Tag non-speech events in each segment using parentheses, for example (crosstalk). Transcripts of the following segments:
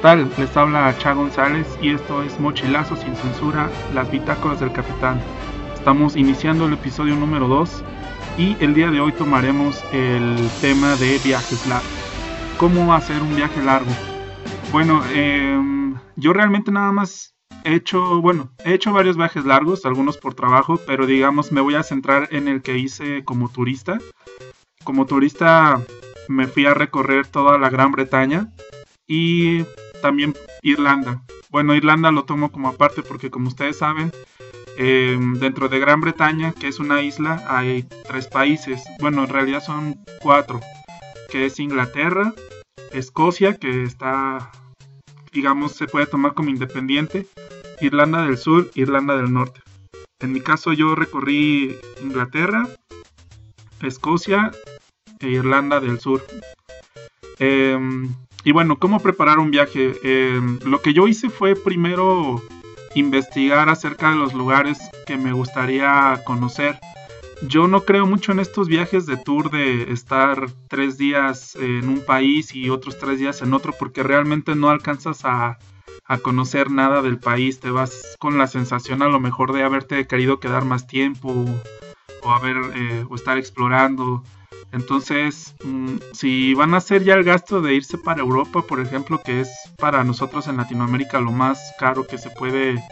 Tal? Les habla Cha González y esto es Mochilazo sin censura, las bitácoras del capitán. Estamos iniciando el episodio número 2 y el día de hoy tomaremos el tema de viajes largos. ¿Cómo hacer un viaje largo? Bueno, em, yo realmente nada más he hecho, bueno, he hecho varios viajes largos, algunos por trabajo, pero digamos me voy a centrar en el que hice como turista. Como turista me fui a recorrer toda la Gran Bretaña y también Irlanda. Bueno, Irlanda lo tomo como aparte porque como ustedes saben, em, dentro de Gran Bretaña, que es una isla, hay tres países. Bueno, en realidad son cuatro, que es Inglaterra, Escocia, que está, digamos, se puede tomar como independiente, Irlanda del Sur, Irlanda del Norte. En mi caso yo recorrí Inglaterra, Escocia e Irlanda del Sur. Em, y bueno, ¿cómo preparar un viaje? Em, lo que yo hice fue primero investigar acerca de los lugares que me gustaría conocer. Yo no creo mucho en estos viajes de tour de estar tres días en un país y otros tres días en otro porque realmente no alcanzas a, conocer nada del país. Te vas con la sensación a lo mejor de haberte querido quedar más tiempo o, haber, eh, o estar explorando. Entonces, mm, si van a hacer ya el gasto de irse para Europa, por ejemplo, que es para nosotros en Latinoamérica lo más caro que se puede,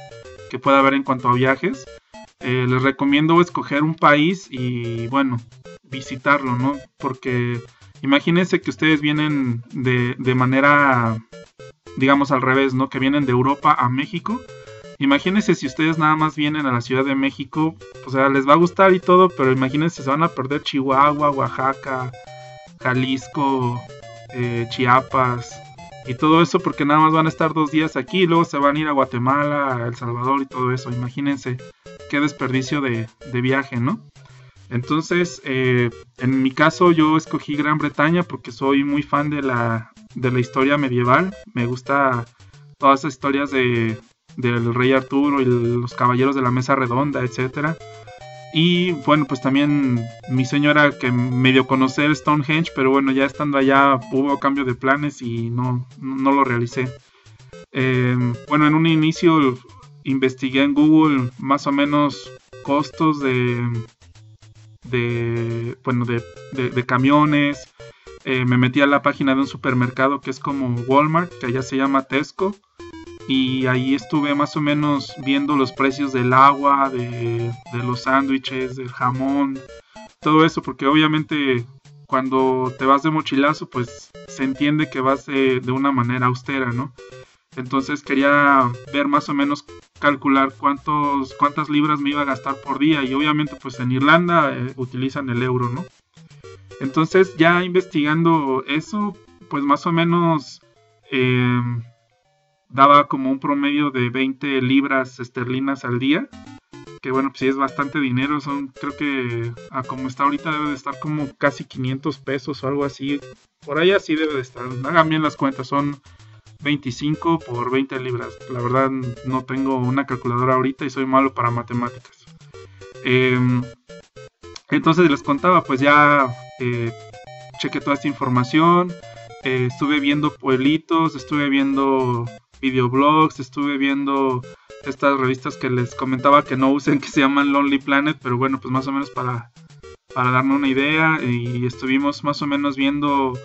que pueda haber en cuanto a viajes, eh, les recomiendo escoger un país y bueno, visitarlo, ¿no? Porque imagínense que ustedes vienen de, de manera, digamos al revés, ¿no? Que vienen de Europa a México Imagínense si ustedes nada más vienen a la Ciudad de México, o sea, les va a gustar y todo, pero imagínense se van a perder Chihuahua, Oaxaca, Jalisco, eh, Chiapas y todo eso porque nada más van a estar dos días aquí y luego se van a ir a Guatemala, a El Salvador y todo eso. Imagínense qué desperdicio de, viaje, ¿no? Entonces, eh, en mi caso yo escogí Gran Bretaña porque soy muy fan de la, de la historia medieval. Me gusta todas esas historias de, del rey Arturo y los caballeros de la mesa redonda, etcétera. Y bueno, pues también mi señora que medio conocer Stonehenge, pero bueno, ya estando allá hubo cambio de planes y no, no lo realicé. Em, bueno, en un inicio investigué en Google más o menos costos de, de bueno, de, de, camiones. Eh, me metí a la página de un supermercado que es como Walmart, que allá se llama Tesco y ahí estuve más o menos viendo los precios del agua, de, los sándwiches, del jamón, todo eso, porque obviamente cuando te vas de mochilazo, pues se entiende que vas de, una manera austera, ¿no? Entonces quería ver más o menos calcular cuántos, cuántas libras me iba a gastar por día y obviamente pues en Irlanda eh, utilizan el euro, ¿no? Entonces ya investigando eso, pues más o menos eh, daba como un promedio de 20 libras esterlinas al día. Que bueno, pues sí es bastante dinero. Son, creo que a como está ahorita debe de estar como casi 500 pesos o algo así. Por ahí así debe de estar. Hagan bien las cuentas, son 25 por 20 libras. La verdad no tengo una calculadora ahorita y soy malo para matemáticas. Em, entonces les contaba, pues ya eh, chequé toda esta información. Eh, estuve viendo pueblitos, estuve viendo videoblogs, estuve viendo estas revistas que les comentaba que no usen, que se llaman Lonely Planet, pero bueno, pues más o menos para, para darme una idea y estuvimos más o menos viendo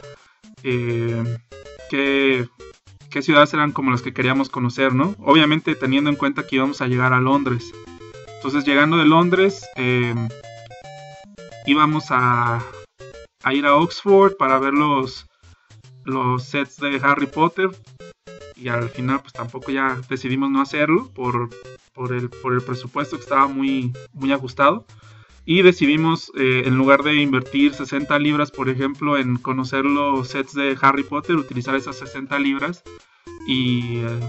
eh, qué, qué ciudades eran como las que queríamos conocer, ¿no? Obviamente teniendo en cuenta que íbamos a llegar a Londres. Entonces llegando de Londres eh, íbamos a, a, ir a Oxford para ver los, los sets de Harry Potter y al final pues tampoco ya decidimos no hacerlo por, por, el, por el presupuesto que estaba muy, muy ajustado y decidimos eh, en lugar de invertir 60 libras por ejemplo en conocer los sets de Harry Potter utilizar esas 60 libras y, eh,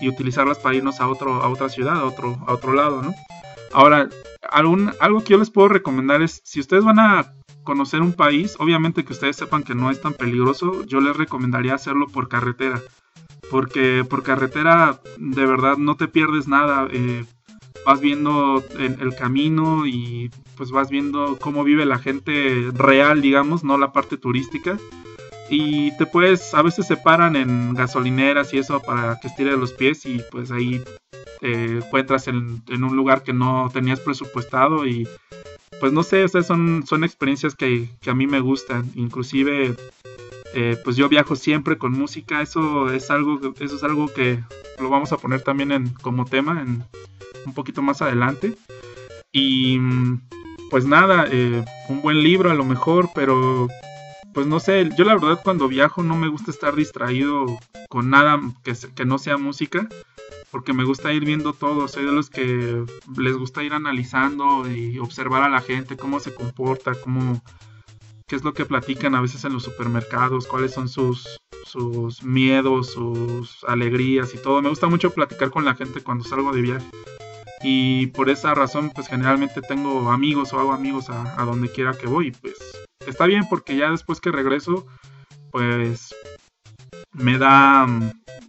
y utilizarlas para irnos a, otro, a otra ciudad, a otro, a otro lado, ¿no? Ahora, algún, algo que yo les puedo recomendar es, si ustedes van a conocer un país, obviamente que ustedes sepan que no es tan peligroso, yo les recomendaría hacerlo por carretera. Porque por carretera de verdad no te pierdes nada. Eh, vas viendo el, camino y pues vas viendo cómo vive la gente real, digamos, no la parte turística. Y te puedes, a veces se paran en gasolineras y eso para que estire los pies y pues ahí te encuentras en, un lugar que no tenías presupuestado y pues no sé, o son, son experiencias que, que, a mí me gustan. Inclusive, eh, pues yo viajo siempre con música. Eso es algo, eso es algo que lo vamos a poner también en, como tema en, un poquito más adelante. Y pues nada, eh, un buen libro a lo mejor, pero pues no sé, yo la verdad cuando viajo no me gusta estar distraído con nada que, que no sea música porque me gusta ir viendo todo, soy de los que les gusta ir analizando y observar a la gente, cómo se comporta, cómo, qué es lo que platican a veces en los supermercados, cuáles son sus, sus miedos, sus alegrías y todo. Me gusta mucho platicar con la gente cuando salgo de viaje. Y por esa razón, pues generalmente tengo amigos o hago amigos a, a donde quiera que voy. Pues está bien porque ya después que regreso, pues me da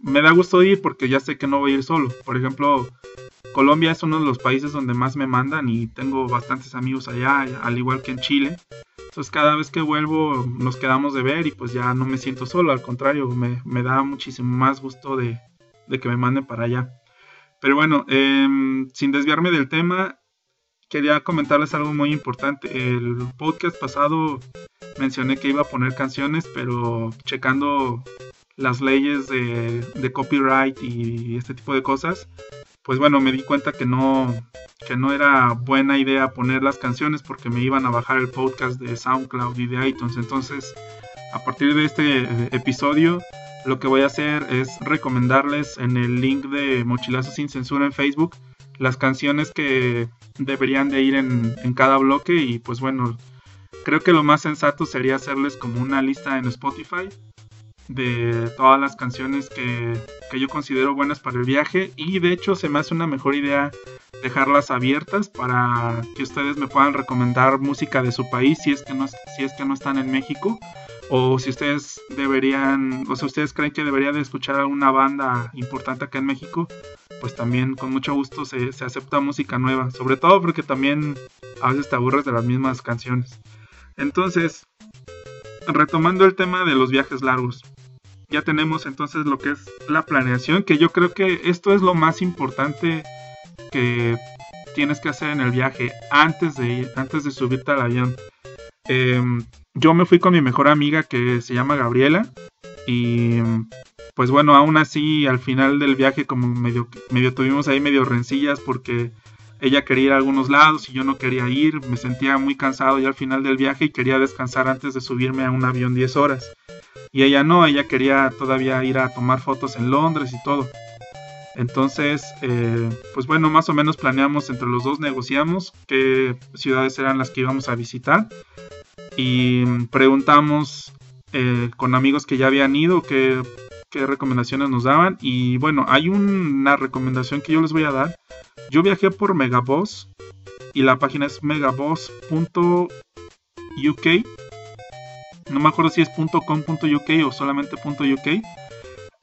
me da gusto ir porque ya sé que no voy a ir solo. Por ejemplo, Colombia es uno de los países donde más me mandan y tengo bastantes amigos allá, al igual que en Chile. Entonces cada vez que vuelvo nos quedamos de ver y pues ya no me siento solo, al contrario, me, me da muchísimo más gusto de, de, que me manden para allá. Pero bueno, eh, sin desviarme del tema, quería comentarles algo muy importante. El podcast pasado mencioné que iba a poner canciones, pero checando las leyes de, copyright y este tipo de cosas, pues bueno, me di cuenta que no, que no era buena idea poner las canciones porque me iban a bajar el podcast de SoundCloud y de iTunes. Entonces, a partir de este episodio, lo que voy a hacer es recomendarles en el link de Mochilazo sin Censura en Facebook las canciones que deberían de ir en, en cada bloque y pues bueno, creo que lo más sensato sería hacerles como una lista en Spotify de todas las canciones que, que, yo considero buenas para el viaje. Y de hecho se me hace una mejor idea dejarlas abiertas para que ustedes me puedan recomendar música de su país si es que no, si es que no están en México. O si ustedes deberían o si ustedes creen que debería de escuchar una banda importante acá en México pues también con mucho gusto se, se acepta música nueva. Sobre todo porque también a veces te aburres de las mismas canciones. Entonces retomando el tema de los viajes largos ya tenemos entonces lo que es la planeación, que yo creo que esto es lo más importante que tienes que hacer en el viaje antes de ir, antes de subirte al avión. Eh, yo me fui con mi mejor amiga que se llama Gabriela y pues bueno, aún así al final del viaje como medio, medio tuvimos ahí medio rencillas porque ella quería ir a algunos lados y yo no quería ir, me sentía muy cansado ya al final del viaje y quería descansar antes de subirme a un avión 10 horas y ella no, ella quería todavía ir a tomar fotos en Londres y todo. Entonces, eh, pues bueno, más o menos planeamos entre los dos, negociamos qué ciudades eran las que íbamos a visitar y preguntamos eh, con amigos que ya habían ido qué, qué recomendaciones nos daban. Y bueno, hay una recomendación que yo les voy a dar. Yo viajé por Megaboss y la página es megaboss.uk no me acuerdo si es .com.uk o solamente .uk.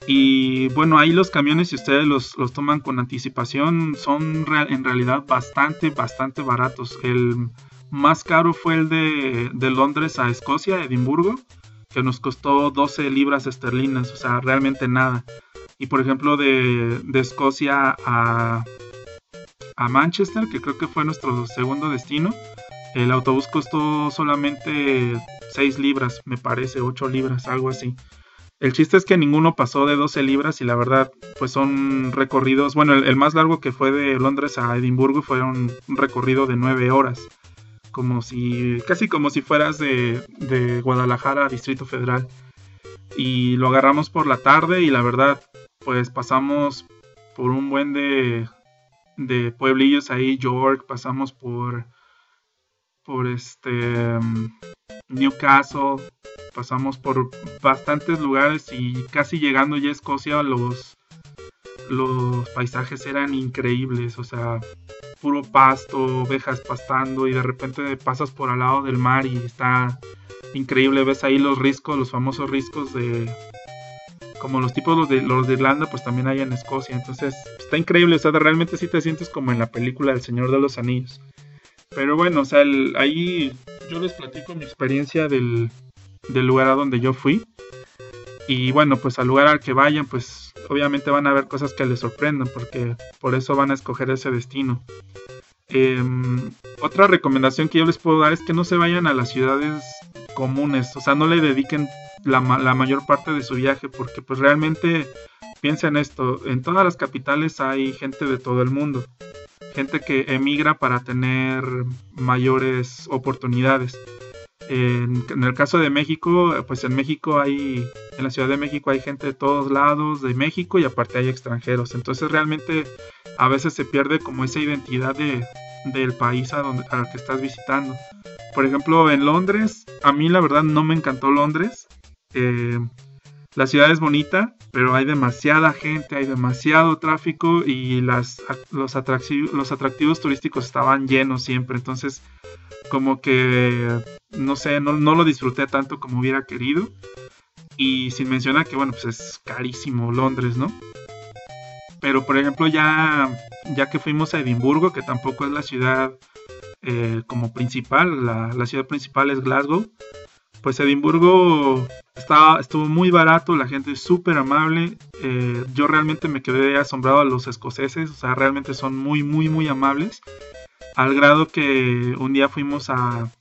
Y bueno, ahí los camiones, si ustedes los, toman con anticipación, son en realidad bastante, bastante baratos. El más caro fue el de, de Londres a Escocia, Edimburgo, que nos costó 12 libras esterlinas, o sea, realmente nada. Y por ejemplo, de, de Escocia a, a Manchester, que creo que fue nuestro segundo destino, El autobús costó solamente 6 libras, me parece, 8 libras, algo así. El chiste es que ninguno pasó de 12 libras y la verdad, pues son recorridos. Bueno, el, más largo que fue de Londres a Edimburgo fue un, recorrido de 9 horas. Como si, casi como si fueras de, de Guadalajara Distrito Federal. Y lo agarramos por la tarde y la verdad, pues pasamos por un buen de, de pueblillos ahí, York, pasamos por, por este Newcastle, pasamos por bastantes lugares y casi llegando ya a Escocia los, los paisajes eran increíbles, o sea, puro pasto, ovejas pastando y de repente pasas por al lado del mar y está increíble, ves ahí los riscos, los famosos riscos de como los tipos los de los de Irlanda, pues también hay en Escocia, entonces está increíble, o sea, realmente sí te sientes como en la película El Señor de los Anillos. Pero bueno, o sea, ahí yo les platico mi experiencia del, lugar a donde yo fui. Y bueno, pues al lugar al que vayan, pues obviamente van a ver cosas que les sorprendan, porque por eso van a escoger ese destino. Em, otra recomendación que yo les puedo dar es que no se vayan a las ciudades comunes, o sea, no le dediquen la, la mayor parte de su viaje, porque pues realmente piensen esto, en todas las capitales hay gente de todo el mundo gente que emigra para tener mayores oportunidades. En, el caso de México, pues en México hay, en la Ciudad de México hay gente de todos lados de México y aparte hay extranjeros. Entonces realmente a veces se pierde como esa identidad de, del país a donde al que estás visitando. Por ejemplo, en Londres, a mí la verdad no me encantó Londres. Eh, la ciudad es bonita, pero hay demasiada gente, hay demasiado tráfico y las, los, atractivos, los atractivos turísticos estaban llenos siempre. Entonces, como que, no sé, no, lo disfruté tanto como hubiera querido. Y sin mencionar que, bueno, pues es carísimo Londres, ¿no? Pero, por ejemplo, ya, ya que fuimos a Edimburgo, que tampoco es la ciudad eh, como principal, la, la ciudad principal es Glasgow, pues Edimburgo estaba, estuvo muy barato, la gente es súper amable. Eh, yo realmente me quedé asombrado a los escoceses, o sea, realmente son muy, muy, muy amables. Al grado que un día fuimos a,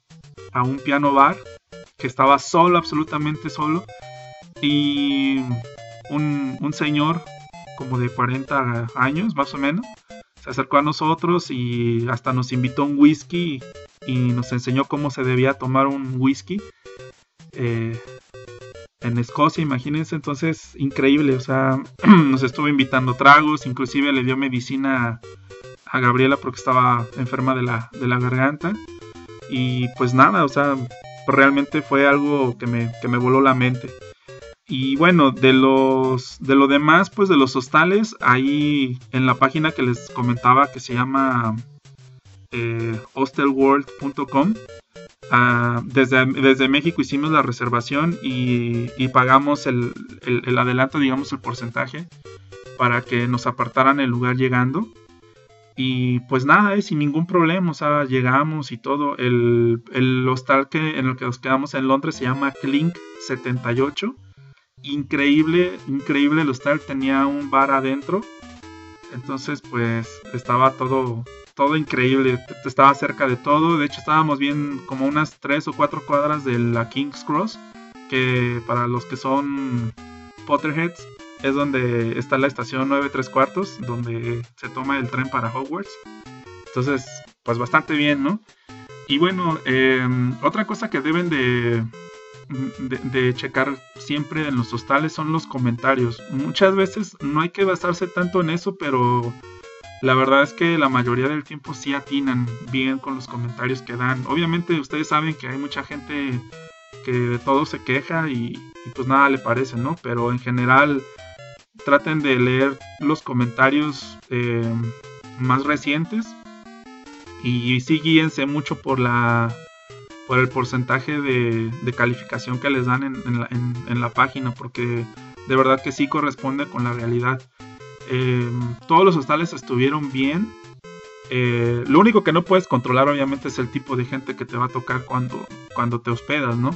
a un piano bar que estaba solo, absolutamente solo. Y un, un señor como de 40 años, más o menos, se acercó a nosotros y hasta nos invitó un whisky y nos enseñó cómo se debía tomar un whisky. Eh, en Escocia, imagínense, entonces increíble, o sea, (clears throat) nos estuvo invitando tragos, inclusive le dio medicina a Gabriela porque estaba enferma de la, de la garganta y pues nada, o sea, realmente fue algo que me, que me voló la mente. Y bueno, de los de lo demás, pues de los hostales, ahí en la página que les comentaba que se llama eh, hostelworld.com, Ah, desde, desde México hicimos la reservación y, pagamos el, adelanto, digamos, el porcentaje para que nos apartaran el lugar llegando. Y pues nada, eh, sin ningún problema, o sea, llegamos y todo. El, hostal que, en el que nos quedamos en Londres se llama Clink 78. Increíble, increíble el hostal, tenía un bar adentro. Entonces, pues estaba todo, todo increíble, estaba cerca de todo, de hecho estábamos bien como unas 3 o 4 cuadras de la King's Cross, que para los que son Potterheads es donde está la estación 9 3 cuartos, donde se toma el tren para Hogwarts. Entonces, pues bastante bien, ¿no? Y bueno, em, otra cosa que deben de, de, checar siempre en los hostales son los comentarios. Muchas veces no hay que basarse tanto en eso, pero la verdad es que la mayoría del tiempo sí atinan bien con los comentarios que dan. Obviamente ustedes saben que hay mucha gente que de todo se queja y, pues nada le parece, ¿no? Pero en general traten de leer los comentarios eh, más recientes y sí guíense mucho por la por el porcentaje de, calificación que les dan en la página porque de verdad que sí corresponde con la realidad. Em, todos los hostales estuvieron bien. Eh, lo único que no puedes controlar obviamente es el tipo de gente que te va a tocar cuando, cuando te hospedas, ¿no?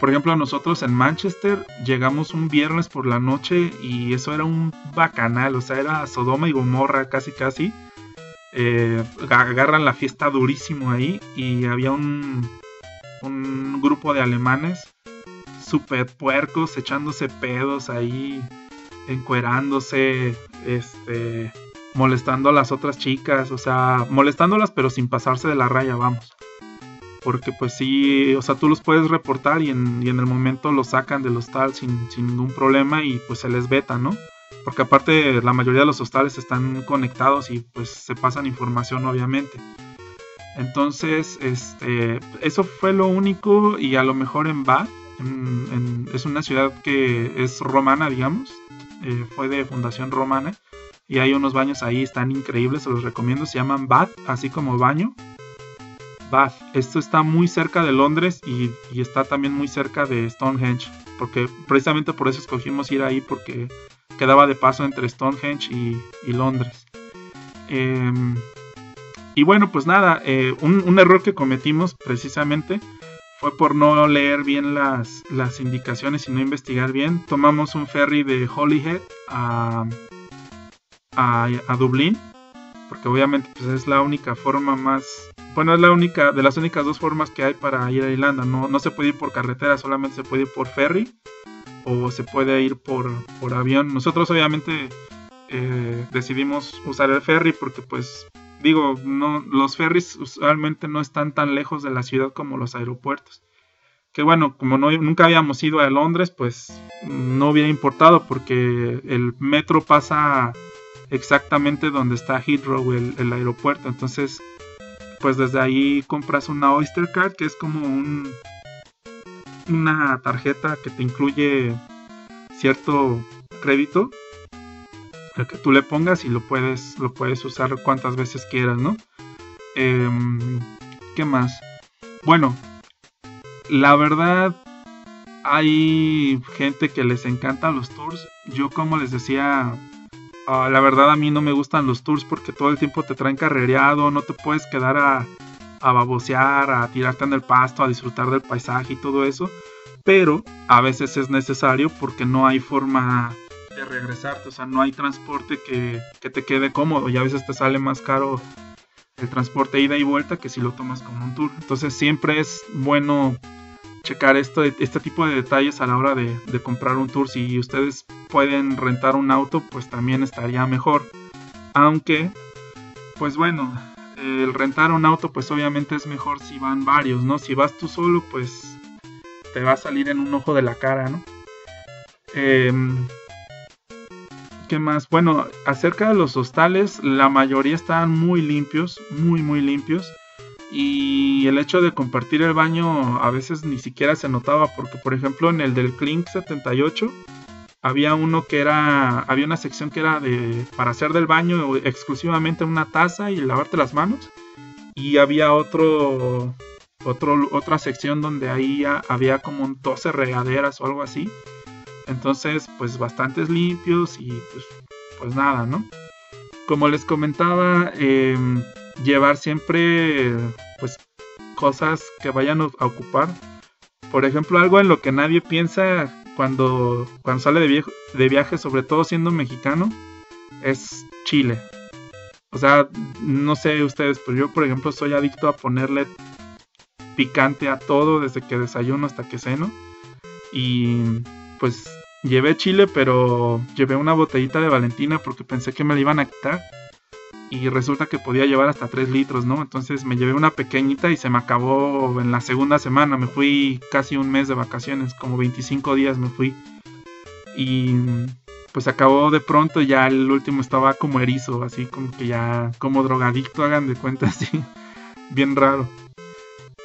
Por ejemplo, nosotros en Manchester llegamos un viernes por la noche y eso era un bacanal, o sea, era Sodoma y Gomorra casi casi. eh, agarran la fiesta durísimo ahí y había un, un grupo de alemanes super puercos echándose pedos ahí, encuerándose, este, molestando a las otras chicas, o sea, molestándolas pero sin pasarse de la raya, vamos. Porque pues sí, o sea, tú los puedes reportar y en, el momento los sacan del hostal sin, sin ningún problema y pues se les veta, ¿no? Porque aparte la mayoría de los hostales están conectados y pues se pasan información obviamente. Entonces, este, eso fue lo único y a lo mejor en Bath, es una ciudad que es romana, digamos, eh, fue de fundación romana y hay unos baños ahí, están increíbles, se los recomiendo, se llaman Bath, así como baño. Bath, esto está muy cerca de Londres y, está también muy cerca de Stonehenge, porque precisamente por eso escogimos ir ahí, porque quedaba de paso entre Stonehenge y, Londres. Em, y bueno, pues nada, eh, un, error que cometimos precisamente fue por no leer bien las, las indicaciones y no investigar bien. Tomamos un ferry de Holyhead a, a, Dublín, porque obviamente pues, es la única forma más, bueno, es la única, de las únicas dos formas que hay para ir a Irlanda, no, no se puede ir por carretera, solamente se puede ir por ferry o se puede ir por, por avión. Nosotros obviamente eh, decidimos usar el ferry porque pues digo, no, los ferries usualmente no están tan lejos de la ciudad como los aeropuertos. Que bueno, como no, nunca habíamos ido a Londres, pues no hubiera importado porque el metro pasa exactamente donde está Heathrow, el, aeropuerto. Entonces, pues desde ahí compras una Oyster Card, que es como un, una tarjeta que te incluye cierto crédito el que tú le pongas y lo puedes lo puedes usar cuantas veces quieras no em, qué más bueno la verdad hay gente que les encantan los tours. Yo como les decía Ah, la verdad a mí no me gustan los tours porque todo el tiempo te traen carrereado, no te puedes quedar a, a babosear, a tirarte en el pasto, a disfrutar del paisaje y todo eso. Pero a veces es necesario porque no hay forma de regresarte, o sea, no hay transporte que, que te quede cómodo y a veces te sale más caro el transporte ida y vuelta que si lo tomas como un tour. Entonces siempre es bueno checar esto, este tipo de detalles a la hora de, comprar un tour. Si ustedes pueden rentar un auto, pues también estaría mejor. Aunque, pues bueno, el rentar un auto, pues obviamente es mejor si van varios, ¿no? Si vas tú solo, pues te va a salir en un ojo de la cara, ¿no? Em, ¿Qué más? Bueno, acerca de los hostales, la mayoría están muy limpios, muy, muy limpios. Y el hecho de compartir el baño a veces ni siquiera se notaba porque por ejemplo en el del Clink 78 había uno que era había una sección que era de para hacer del baño exclusivamente una taza y lavarte las manos. Y había otro otro otra sección donde ahí había como un 12 regaderas o algo así entonces pues bastantes limpios y pues pues nada no como les comentaba eh, llevar siempre pues cosas que vayan a ocupar. Por ejemplo, algo en lo que nadie piensa cuando, cuando sale de viaje, sobre todo siendo mexicano, es chile. O sea, no sé ustedes, pero yo por ejemplo soy adicto a ponerle picante a todo desde que desayuno hasta que ceno. Y pues llevé chile, pero llevé una botellita de Valentina porque pensé que me la iban a quitar y resulta que podía llevar hasta 3 litros, ¿no? Entonces me llevé una pequeñita y se me acabó en la segunda semana. Me fui casi un mes de vacaciones, como 25 días me fui. Y pues acabó de pronto ya el último estaba como erizo, así como que ya como drogadicto, hagan de cuenta (laughs) así, bien raro.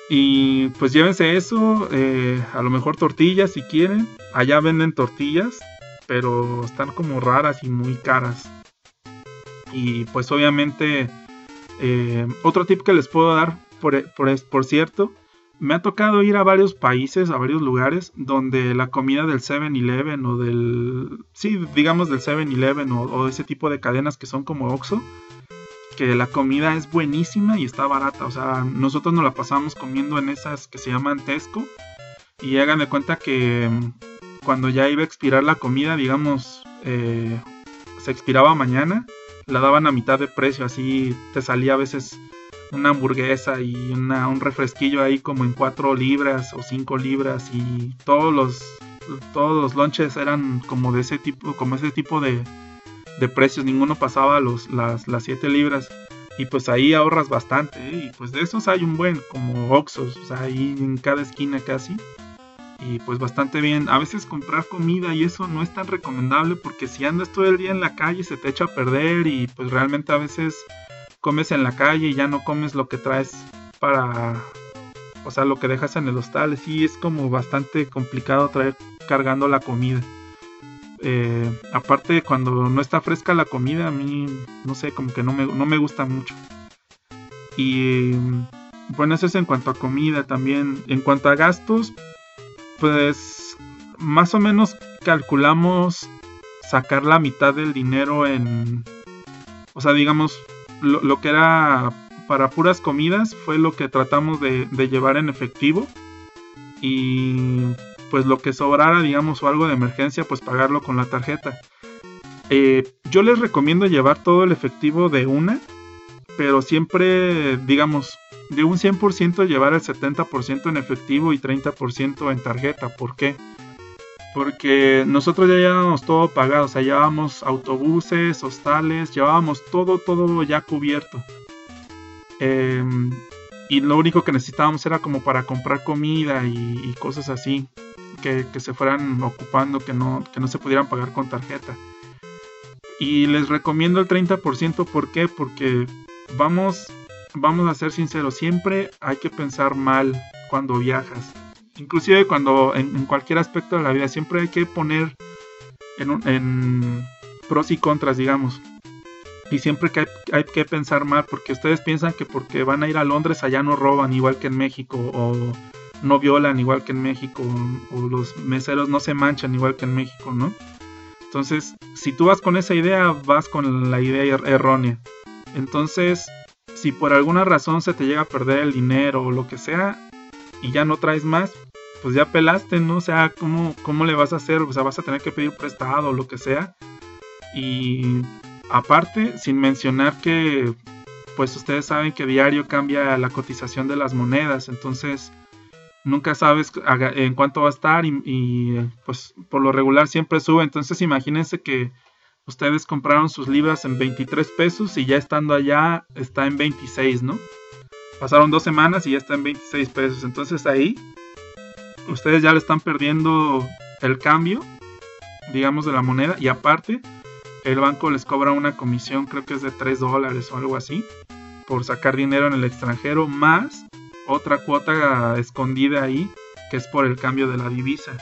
Y pues llévense eso, eh, a lo mejor tortillas si quieren. Allá venden tortillas, pero están como raras y muy caras. Y pues obviamente eh, otro tip que les puedo dar, por, por, cierto, me ha tocado ir a varios países, a varios lugares, donde la comida del 7-Eleven o del... Sí, digamos del 7-Eleven o, ese tipo de cadenas que son como Oxxo, que la comida es buenísima y está barata. O sea, nosotros nos la pasamos comiendo en esas que se llaman Tesco. Y hagan de cuenta que mm, cuando ya iba a expirar la comida, digamos, eh, se expiraba mañana la daban a mitad de precio, así te salía a veces una hamburguesa y un refresquillo ahí como en 4 libras o 5 libras y todos los todos los lunches eran como de ese tipo como ese tipo de, de precios ninguno pasaba los las, las 7 libras y pues ahí ahorras bastante ¿eh? y pues de esos hay un buen como Oxos ahí en cada esquina casi y pues bastante bien. A veces comprar comida y eso no es tan recomendable porque si andas todo el día en la calle se te echa a perder y pues realmente a veces comes en la calle y ya no comes lo que traes para, o sea, lo que dejas en el hostal. Sí es como bastante complicado traer cargando la comida. Eh, aparte cuando no está fresca la comida a mí no sé como que no me, no me gusta mucho. Y bueno eso es en cuanto a comida también. En cuanto a gastos pues más o menos calculamos sacar la mitad del dinero en, o sea, digamos, lo, que era para puras comidas fue lo que tratamos de, llevar en efectivo. Y pues lo que sobrara, digamos, o algo de emergencia, pues pagarlo con la tarjeta. Eh, yo les recomiendo llevar todo el efectivo de una, pero siempre, digamos, de un 100% llevar el 70% en efectivo y 30% en tarjeta. ¿Por qué? Porque nosotros ya llevábamos todo pagado, o sea, llevábamos autobuses, hostales, llevábamos todo, todo ya cubierto. Em, y lo único que necesitábamos era como para comprar comida y, cosas así, que, se fueran ocupando, que no, que no se pudieran pagar con tarjeta. Y les recomiendo el 30%, ¿por qué? Porque vamos vamos a ser sinceros, siempre hay que pensar mal cuando viajas. Inclusive cuando en, cualquier aspecto de la vida, siempre hay que poner en, pros y contras, digamos. Y siempre que hay, que pensar mal, porque ustedes piensan que porque van a ir a Londres allá no roban igual que en México, o no violan igual que en México, o los meseros no se manchan igual que en México, ¿no? Entonces, si tú vas con esa idea, vas con la idea er-, errónea. Entonces, si por alguna razón se te llega a perder el dinero o lo que sea y ya no traes más, pues ya pelaste, ¿no? O sea, ¿cómo, cómo le vas a hacer? O sea, vas a tener que pedir prestado o lo que sea. Y aparte, sin mencionar que, pues ustedes saben que diario cambia la cotización de las monedas, entonces nunca sabes en cuánto va a estar y, pues por lo regular siempre sube. Entonces imagínense que ustedes compraron sus libras en 23 pesos y ya estando allá está en 26, ¿no? Pasaron dos semanas y ya está en 26 pesos. Entonces ahí ustedes ya le están perdiendo el cambio, digamos, de la moneda. Y aparte, el banco les cobra una comisión, creo que es de 3 dólares o algo así, por sacar dinero en el extranjero, más otra cuota escondida ahí, que es por el cambio de la divisa.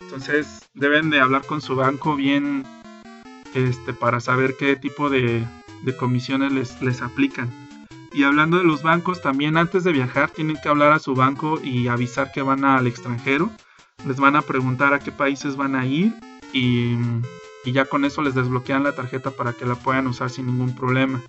Entonces deben de hablar con su banco bien este, para saber qué tipo de, comisiones les, les aplican. Y hablando de los bancos, también antes de viajar tienen que hablar a su banco y avisar que van al extranjero. Les van a preguntar a qué países van a ir y, ya con eso les desbloquean la tarjeta para que la puedan usar sin ningún problema.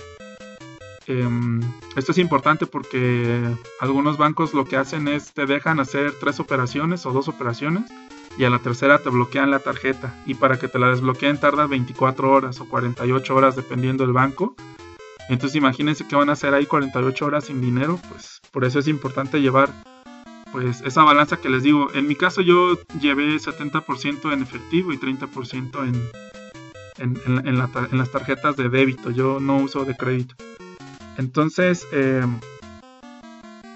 Em, esto es importante porque algunos bancos lo que hacen es te dejan hacer tres operaciones o dos operaciones y a la tercera te bloquean la tarjeta y para que te la desbloqueen tarda 24 horas o 48 horas dependiendo del banco. Entonces imagínense que van a hacer ahí 48 horas sin dinero, pues por eso es importante llevar pues esa balanza que les digo. En mi caso yo llevé 70% en efectivo y 30% en, en, en, las tarjetas de débito, yo no uso de crédito. Entonces, eh,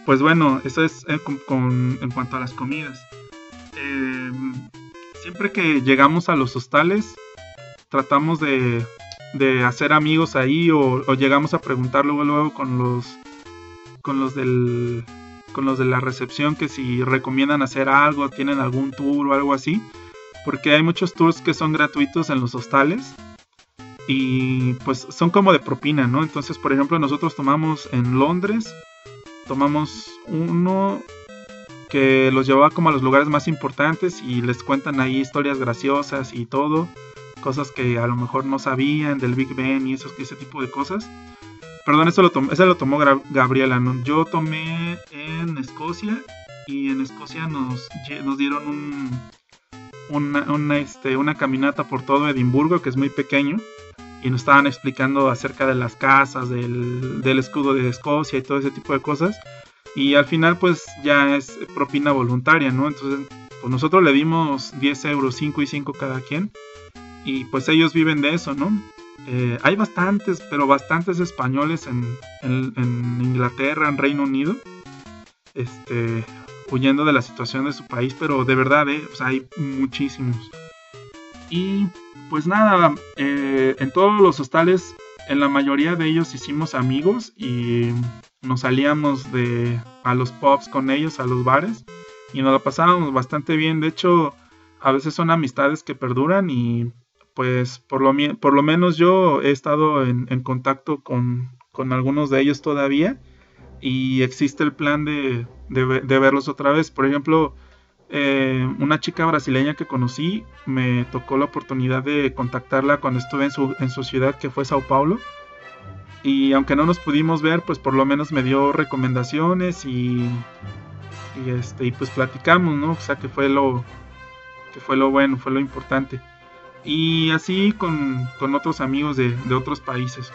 pues bueno, eso es en cuanto a las comidas. Em, siempre que llegamos a los hostales, tratamos de, hacer amigos ahí o, llegamos a preguntar luego, luego con los con los del con los de la recepción que si recomiendan hacer algo, tienen algún tour o algo así, porque hay muchos tours que son gratuitos en los hostales y pues son como de propina, ¿no? Entonces, por ejemplo, nosotros tomamos en Londres, tomamos uno que los llevaba como a los lugares más importantes y les cuentan ahí historias graciosas y todo, cosas que a lo mejor no sabían del Big Ben y ese tipo de cosas. Perdón, eso lo tomó, ese lo tomó Gabriela, yo tomé en Escocia y en Escocia nos, nos dieron un, una, este, una caminata por todo Edimburgo que es muy pequeño y nos estaban explicando acerca de las casas, del, del escudo de Escocia y todo ese tipo de cosas. Y al final pues ya es propina voluntaria, ¿no? Entonces pues nosotros le dimos 10 euros, 5 y 5 cada quien. Y pues ellos viven de eso, ¿no? Eh, hay bastantes, pero bastantes españoles en, en, Inglaterra, en Reino Unido, este, huyendo de la situación de su país, pero de verdad, eh, hay muchísimos. Y pues nada, eh, en todos los hostales, en la mayoría de ellos hicimos amigos y nos salíamos de a los pubs con ellos, a los bares, y nos lo pasábamos bastante bien. De hecho, a veces son amistades que perduran y pues por lo, por lo menos yo he estado en, contacto con, algunos de ellos todavía y existe el plan de, verlos otra vez. Por ejemplo, eh, una chica brasileña que conocí me tocó la oportunidad de contactarla cuando estuve en su, en su ciudad que fue Sao Paulo. Y aunque no nos pudimos ver, pues por lo menos me dio recomendaciones y, y este y pues platicamos, ¿no? O sea que fue lo que fue lo bueno, fue lo importante. Y así con, otros amigos de, otros países.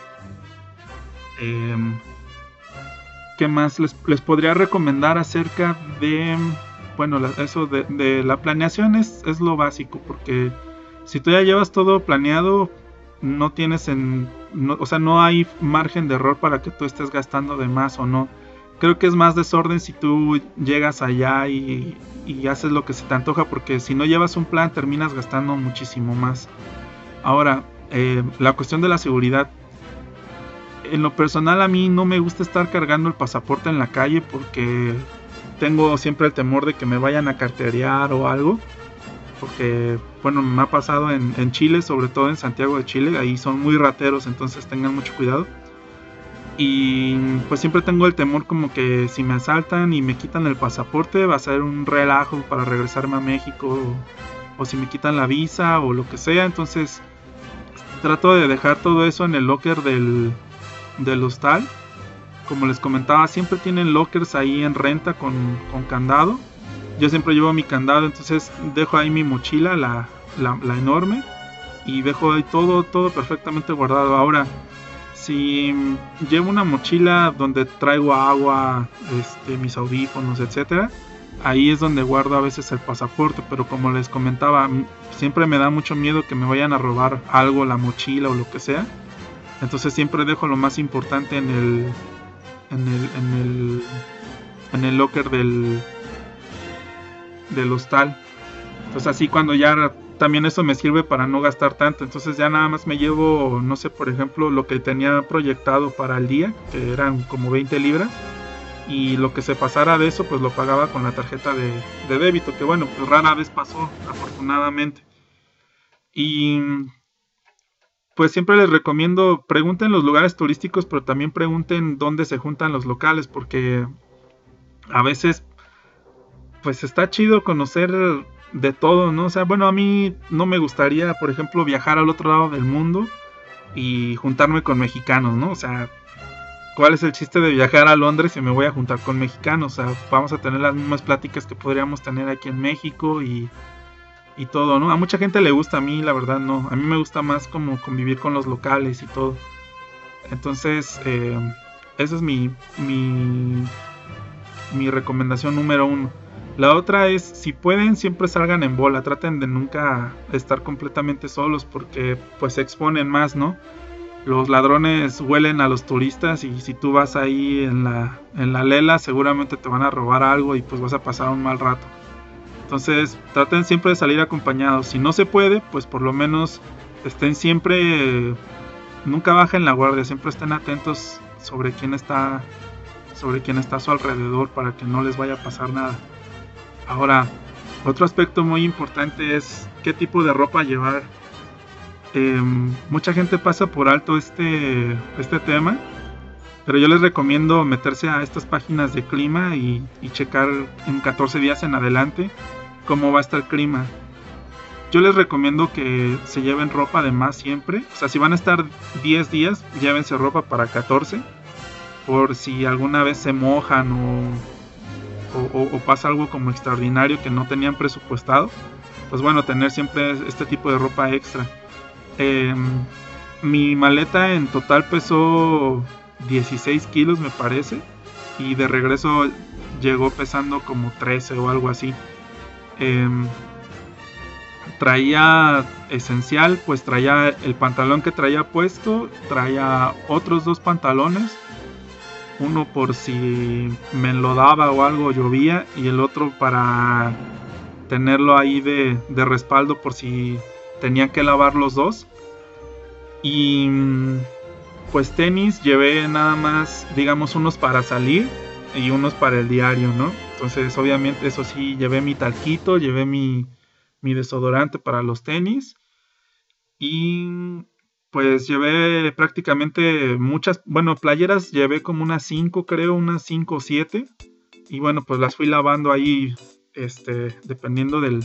Em, ¿Qué más les, podría recomendar acerca de... Bueno, eso de, la planeación es, es, lo básico, porque si tú ya llevas todo planeado, no tienes en... o sea, no hay margen de error para que tú estés gastando de más o no creo que es más desorden si tú llegas allá y, haces lo que se te antoja, porque si no llevas un plan terminas gastando muchísimo más. Ahora, eh, la cuestión de la seguridad. En lo personal a mí no me gusta estar cargando el pasaporte en la calle porque tengo siempre el temor de que me vayan a carterear o algo. Porque, bueno, me ha pasado en, en Chile, sobre todo en Santiago de Chile, ahí son muy rateros, entonces tengan mucho cuidado. Y pues siempre tengo el temor como que si me asaltan y me quitan el pasaporte va a ser un relajo para regresarme a México o, si me quitan la visa o lo que sea. Entonces trato de dejar todo eso en el locker del, del hostal. Como les comentaba, siempre tienen lockers ahí en renta con, con candado. Yo siempre llevo mi candado, entonces dejo ahí mi mochila, la, la, enorme, y dejo ahí todo, todo perfectamente guardado. Ahora, si llevo una mochila donde traigo agua, este, mis audífonos, etcétera, ahí es donde guardo a veces el pasaporte, pero como les comentaba, siempre me da mucho miedo que me vayan a robar algo, la mochila o lo que sea. Entonces siempre dejo lo más importante en el en el en el en el locker del del hostal. Entonces así cuando ya también eso me sirve para no gastar tanto. Entonces ya nada más me llevo, no sé, por ejemplo, lo que tenía proyectado para el día, que eran como 20 libras. Y lo que se pasara de eso, pues lo pagaba con la tarjeta de, débito, que bueno, pues rara vez pasó, afortunadamente. Y pues siempre les recomiendo, pregunten los lugares turísticos, pero también pregunten dónde se juntan los locales, porque a veces, pues está chido conocer de todo, ¿no? O sea, bueno, a mí no me gustaría, por ejemplo, viajar al otro lado del mundo y juntarme con mexicanos, ¿no? O sea, ¿cuál es el chiste de viajar a Londres si me voy a juntar con mexicanos? O sea, vamos a tener las mismas pláticas que podríamos tener aquí en México y, y todo, ¿no? A mucha gente le gusta, a mí la verdad no. A mí me gusta más como convivir con los locales y todo. Entonces, eh, esa es mi, mi, mi recomendación número uno. La otra es, si pueden, siempre salgan en bola, traten de nunca estar completamente solos porque pues se exponen más, ¿no? Los ladrones huelen a los turistas y si tú vas ahí en la, en la lela seguramente te van a robar algo y pues vas a pasar un mal rato. Entonces traten siempre de salir acompañados. Si no se puede, pues por lo menos estén siempre, nunca bajen la guardia, siempre estén atentos sobre quién está, sobre quién está a su alrededor para que no les vaya a pasar nada. Ahora, otro aspecto muy importante es qué tipo de ropa llevar. Em, mucha gente pasa por alto este, este tema, pero yo les recomiendo meterse a estas páginas de clima y, checar en 14 días en adelante cómo va a estar el clima. Yo les recomiendo que se lleven ropa de más siempre. O sea, si van a estar 10 días, llévense ropa para 14. Por si alguna vez se mojan o o, pasa algo como extraordinario que no tenían presupuestado, pues bueno, tener siempre este tipo de ropa extra. Em, mi maleta en total pesó 16 kilos me parece y de regreso llegó pesando como 13 o algo así. Em, traía esencial, pues traía el pantalón que traía puesto, traía otros dos pantalones, uno por si me enlodaba o algo llovía y el otro para tenerlo ahí de, de respaldo por si tenía que lavar los dos. Y pues tenis llevé nada más, digamos, unos para salir y unos para el diario, ¿no? Entonces, obviamente, eso sí, llevé mi talquito, llevé mi, mi desodorante para los tenis y pues llevé prácticamente muchas, bueno, playeras llevé como unas 5, creo, unas 5 o 7 y bueno, pues las fui lavando ahí, este, dependiendo del,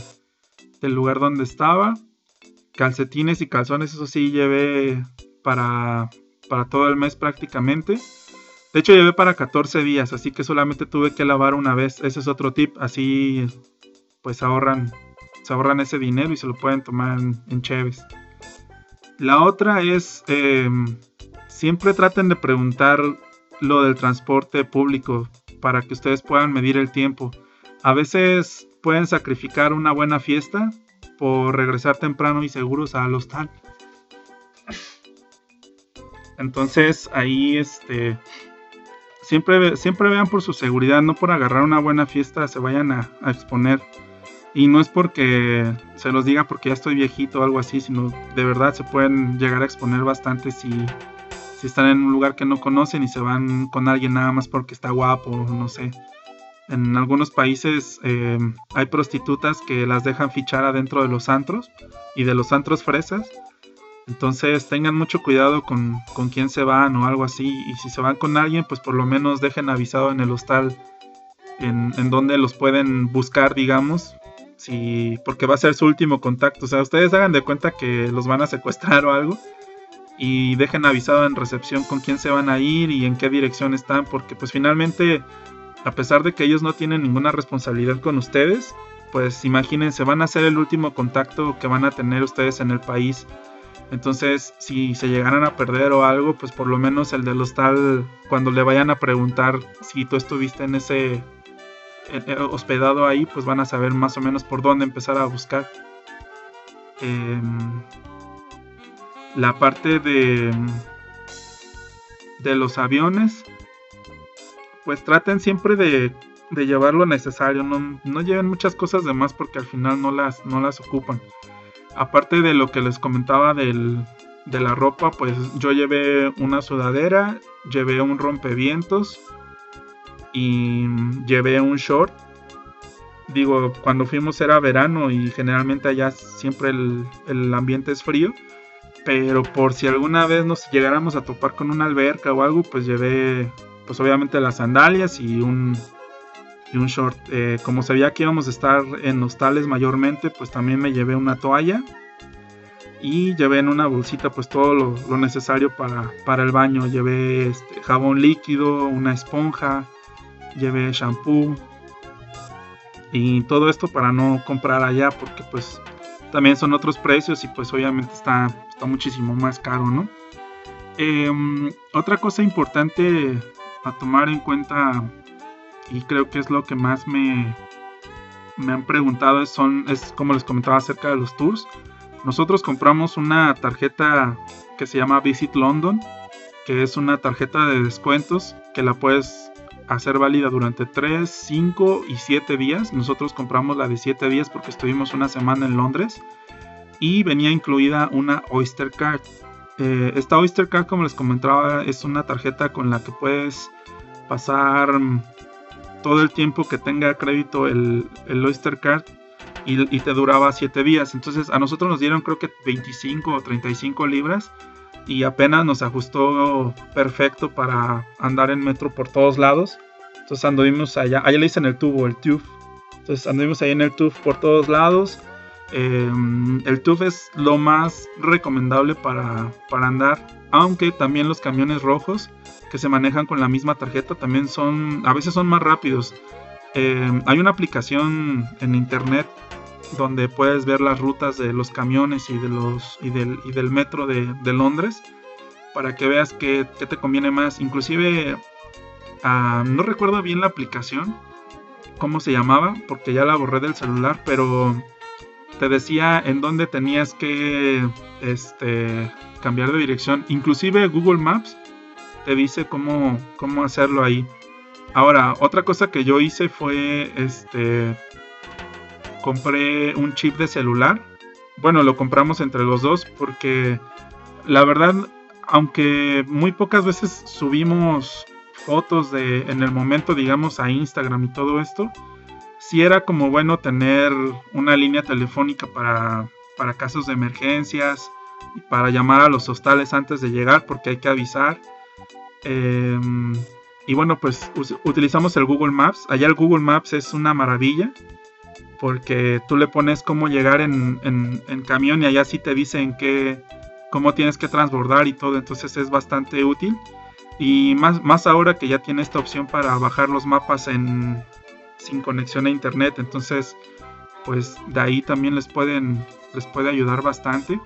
del lugar donde estaba. Calcetines y calzones, eso sí, llevé para, para todo el mes prácticamente. De hecho, llevé para 14 días, así que solamente tuve que lavar una vez. Ese es otro tip. Así pues ahorran, se ahorran ese dinero y se lo pueden tomar en, Cheves. La otra es, em, siempre traten de preguntar lo del transporte público para que ustedes puedan medir el tiempo. A veces pueden sacrificar una buena fiesta por regresar temprano y seguros al hostal. Entonces ahí este siempre, siempre vean por su seguridad, no por agarrar una buena fiesta se vayan a, exponer. Y no es porque se los diga porque ya estoy viejito o algo así, sino de verdad se pueden llegar a exponer bastante si, si están en un lugar que no conocen y se van con alguien nada más porque está guapo, no sé. En algunos países eh, hay prostitutas que las dejan fichar adentro de los antros y de los antros fresas entonces tengan mucho cuidado con, con quién se van o algo así. Y si se van con alguien, pues por lo menos dejen avisado en el hostal en, en donde los pueden buscar, digamos. Si, porque va a ser su último contacto. O sea, ustedes hagan de cuenta que los van a secuestrar o algo. Y dejen avisado en recepción con quién se van a ir y en qué dirección están. Porque pues finalmente, a pesar de que ellos no tienen ninguna responsabilidad con ustedes, pues imagínense, van a ser el último contacto que van a tener ustedes en el país entonces, si se llegaran a perder o algo, pues por lo menos el del hostal, cuando le vayan a preguntar si tú estuviste en ese hospedado ahí, pues van a saber más o menos por dónde empezar a buscar. Em, la parte de, de los aviones, pues traten siempre de, de llevar lo necesario, no, no, lleven muchas cosas de más porque al final no las, no las ocupan aparte de lo que les comentaba del, de la ropa, pues yo llevé una sudadera, llevé un rompevientos y llevé un short. Digo, cuando fuimos era verano y generalmente allá siempre el, el ambiente es frío. Pero por si alguna vez nos llegáramos a topar con una alberca o algo, pues llevé, pues obviamente las sandalias y un, un short. Eh, como sabía que íbamos a estar en hostales mayormente, pues también me llevé una toalla y llevé en una bolsita pues todo lo, necesario para, para, el baño. Llevé este, jabón líquido, una esponja, llevé shampoo y todo esto para no comprar allá porque pues también son otros precios y pues obviamente está, está muchísimo más caro, ¿no? Em, otra cosa importante a tomar en cuenta y creo que es lo que más me, me han preguntado son, es como les comentaba acerca de los tours. Nosotros compramos una tarjeta que se llama Visit London, que es una tarjeta de descuentos que la puedes hacer válida durante 3, 5 y 7 días. Nosotros compramos la de 7 días porque estuvimos una semana en Londres y venía incluida una Oyster Card. Eh, esta Oyster Card, como les comentaba, es una tarjeta con la que puedes pasar todo el tiempo que tenga crédito el, el Oyster Card y, te duraba 7 días. Entonces a nosotros nos dieron creo que 25 o 35 libras y apenas nos ajustó perfecto para andar en metro por todos lados. Entonces anduvimos allá, allá le dicen el tubo, el tube. Entonces anduvimos ahí en el tube por todos lados. Em, el tube es lo más recomendable para, para andar, aunque también los camiones rojos que se manejan con la misma tarjeta también son, a veces son más rápidos. Eh, hay una aplicación en internet donde puedes ver las rutas de los camiones y, de los, y, del, metro de, Londres para que veas qué, te conviene más. Inclusive, no recuerdo bien la aplicación, cómo se llamaba, porque ya la borré del celular, pero te decía en dónde tenías que este, cambiar de dirección. Inclusive Google Maps te dice cómo, cómo hacerlo ahí. Ahora, otra cosa que yo hice fue este compré un chip de celular. Bueno, lo compramos entre los dos porque la verdad, aunque muy pocas veces subimos fotos de en el momento, digamos, a Instagram y todo esto, sí era como bueno tener una línea telefónica para, para casos de emergencias para llamar a los hostales antes de llegar porque hay que avisar. Em, y bueno, pues utilizamos el Google Maps. Allá el Google Maps es una maravilla porque tú le pones cómo llegar en, camión y allá sí te dicen que, cómo tienes que transbordar y todo, entonces es bastante útil. Y más, más ahora que ya tiene esta opción para bajar los mapas en, sin conexión a internet, entonces pues de ahí también les pueden les puede ayudar bastante.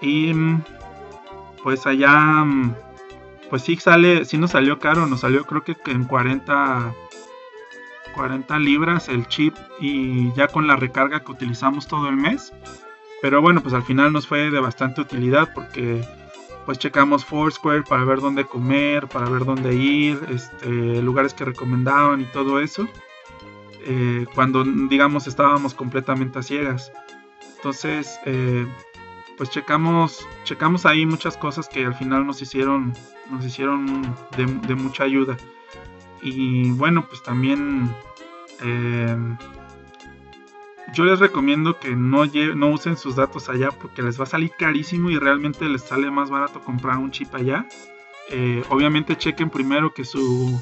Y pues allá pues sí sale, sí nos salió caro, nos salió creo que en 40 40 libras el chip y ya con la recarga que utilizamos todo el mes. Pero bueno, pues al final nos fue de bastante utilidad porque pues checamos Foursquare para ver dónde comer, para ver dónde ir, este, lugares que recomendaban y todo eso. Eh, cuando digamos estábamos completamente a ciegas. Entonces, eh, pues checamos, checamos ahí muchas cosas que al final nos hicieron, nos hicieron de mucha ayuda. Y bueno, pues también eh, yo les recomiendo que no, no usen sus datos allá porque les va a salir carísimo y realmente les sale más barato comprar un chip allá. Eh, obviamente chequen primero que su,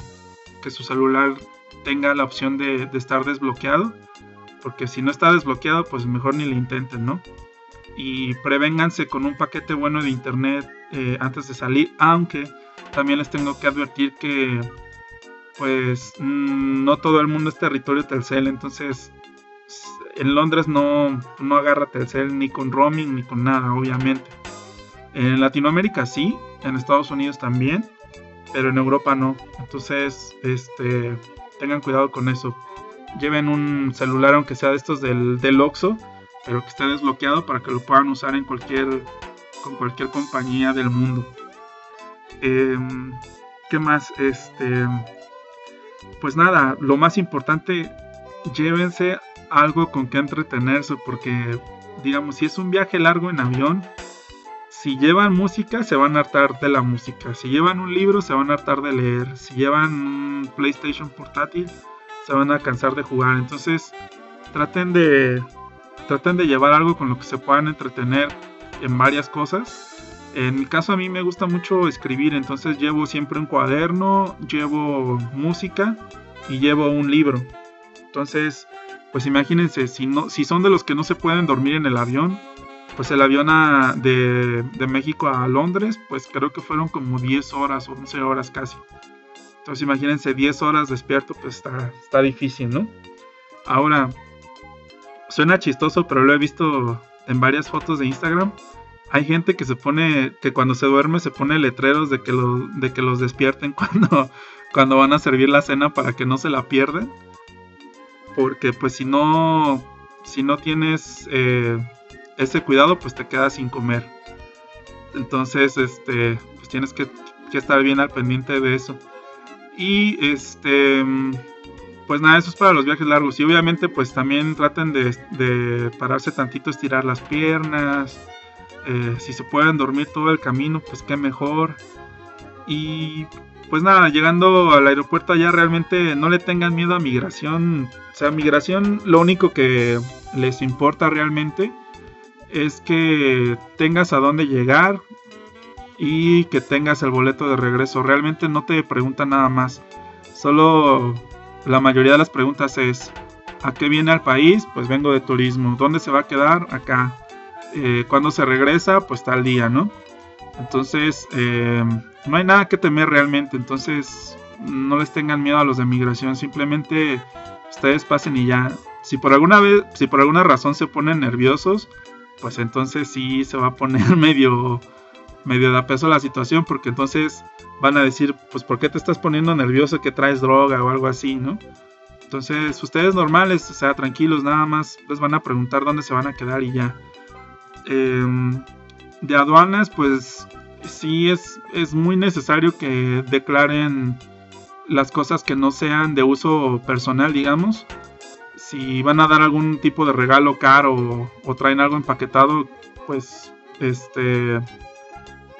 que su celular tenga la opción de, estar desbloqueado. Porque si no está desbloqueado, pues mejor ni le intenten, ¿no? Y prevénganse con un paquete bueno de internet eh, antes de salir. Aunque también les tengo que advertir que pues mm, no todo el mundo es territorio Telcel, entonces en Londres no, no agarra Telcel ni con roaming ni con nada, obviamente. En Latinoamérica sí, en Estados Unidos también, pero en Europa no. Entonces, este, tengan cuidado con eso. Lleven un celular, aunque sea de estos del, del Oxxo, pero que esté desbloqueado para que lo puedan usar en cualquier, con cualquier compañía del mundo. Em, ¿Qué más? Este pues nada, lo más importante, llévense algo con que entretenerse, porque digamos, si es un viaje largo en avión, si llevan música, se van a hartar de la música. Si llevan un libro, se van a hartar de leer. Si llevan un PlayStation portátil, se van a cansar de jugar. Entonces, traten de, traten de llevar algo con lo que se puedan entretener en varias cosas en mi caso a mí me gusta mucho escribir, entonces llevo siempre un cuaderno, llevo música y llevo un libro. Entonces, pues imagínense, si, no, si son de los que no se pueden dormir en el avión, pues el avión de, México a Londres, pues creo que fueron como 10 horas o 11 horas casi. Entonces imagínense 10 horas despierto, pues está, está difícil, ¿no? Ahora, suena chistoso, pero lo he visto en varias fotos de Instagram hay gente que se pone, que cuando se duerme se pone letreros de que, de que los despierten (laughs) cuando, cuando van a servir la cena para que no se la pierden. Porque pues si no, si no tienes eh, ese cuidado, pues te quedas sin comer. Entonces, este, pues tienes que, estar bien al pendiente de eso. Y este, pues nada, eso es para los viajes largos. Y obviamente, pues también traten de, pararse tantito, estirar las piernas eh, si se pueden dormir todo el camino, pues qué mejor. Y pues nada, llegando al aeropuerto allá realmente no le tengan miedo a migración. O sea, migración lo único que les importa realmente es que tengas a dónde llegar y que tengas el boleto de regreso. Realmente no te preguntan nada más. Solo la mayoría de las preguntas es ¿a qué viene al país? Pues vengo de turismo. ¿Dónde se va a quedar? Acá. Eh, cuando se regresa, pues tal día, ¿no? Entonces, eh, no hay nada que temer realmente. Entonces, no les tengan miedo a los de migración. Simplemente ustedes pasen y ya. si por alguna vez, si por alguna razón se ponen nerviosos, pues entonces sí se va a poner (laughs) medio, medio de peso la situación, porque entonces van a decir, pues ¿por qué te estás poniendo nervioso que traes droga o algo así, ¿no? Entonces, ustedes normales, o sea, tranquilos, nada más les van a preguntar dónde se van a quedar y ya. Em, de aduanas, pues sí es, es muy necesario que declaren las cosas que no sean de uso personal, digamos. Si van a dar algún tipo de regalo caro o, traen algo empaquetado, pues este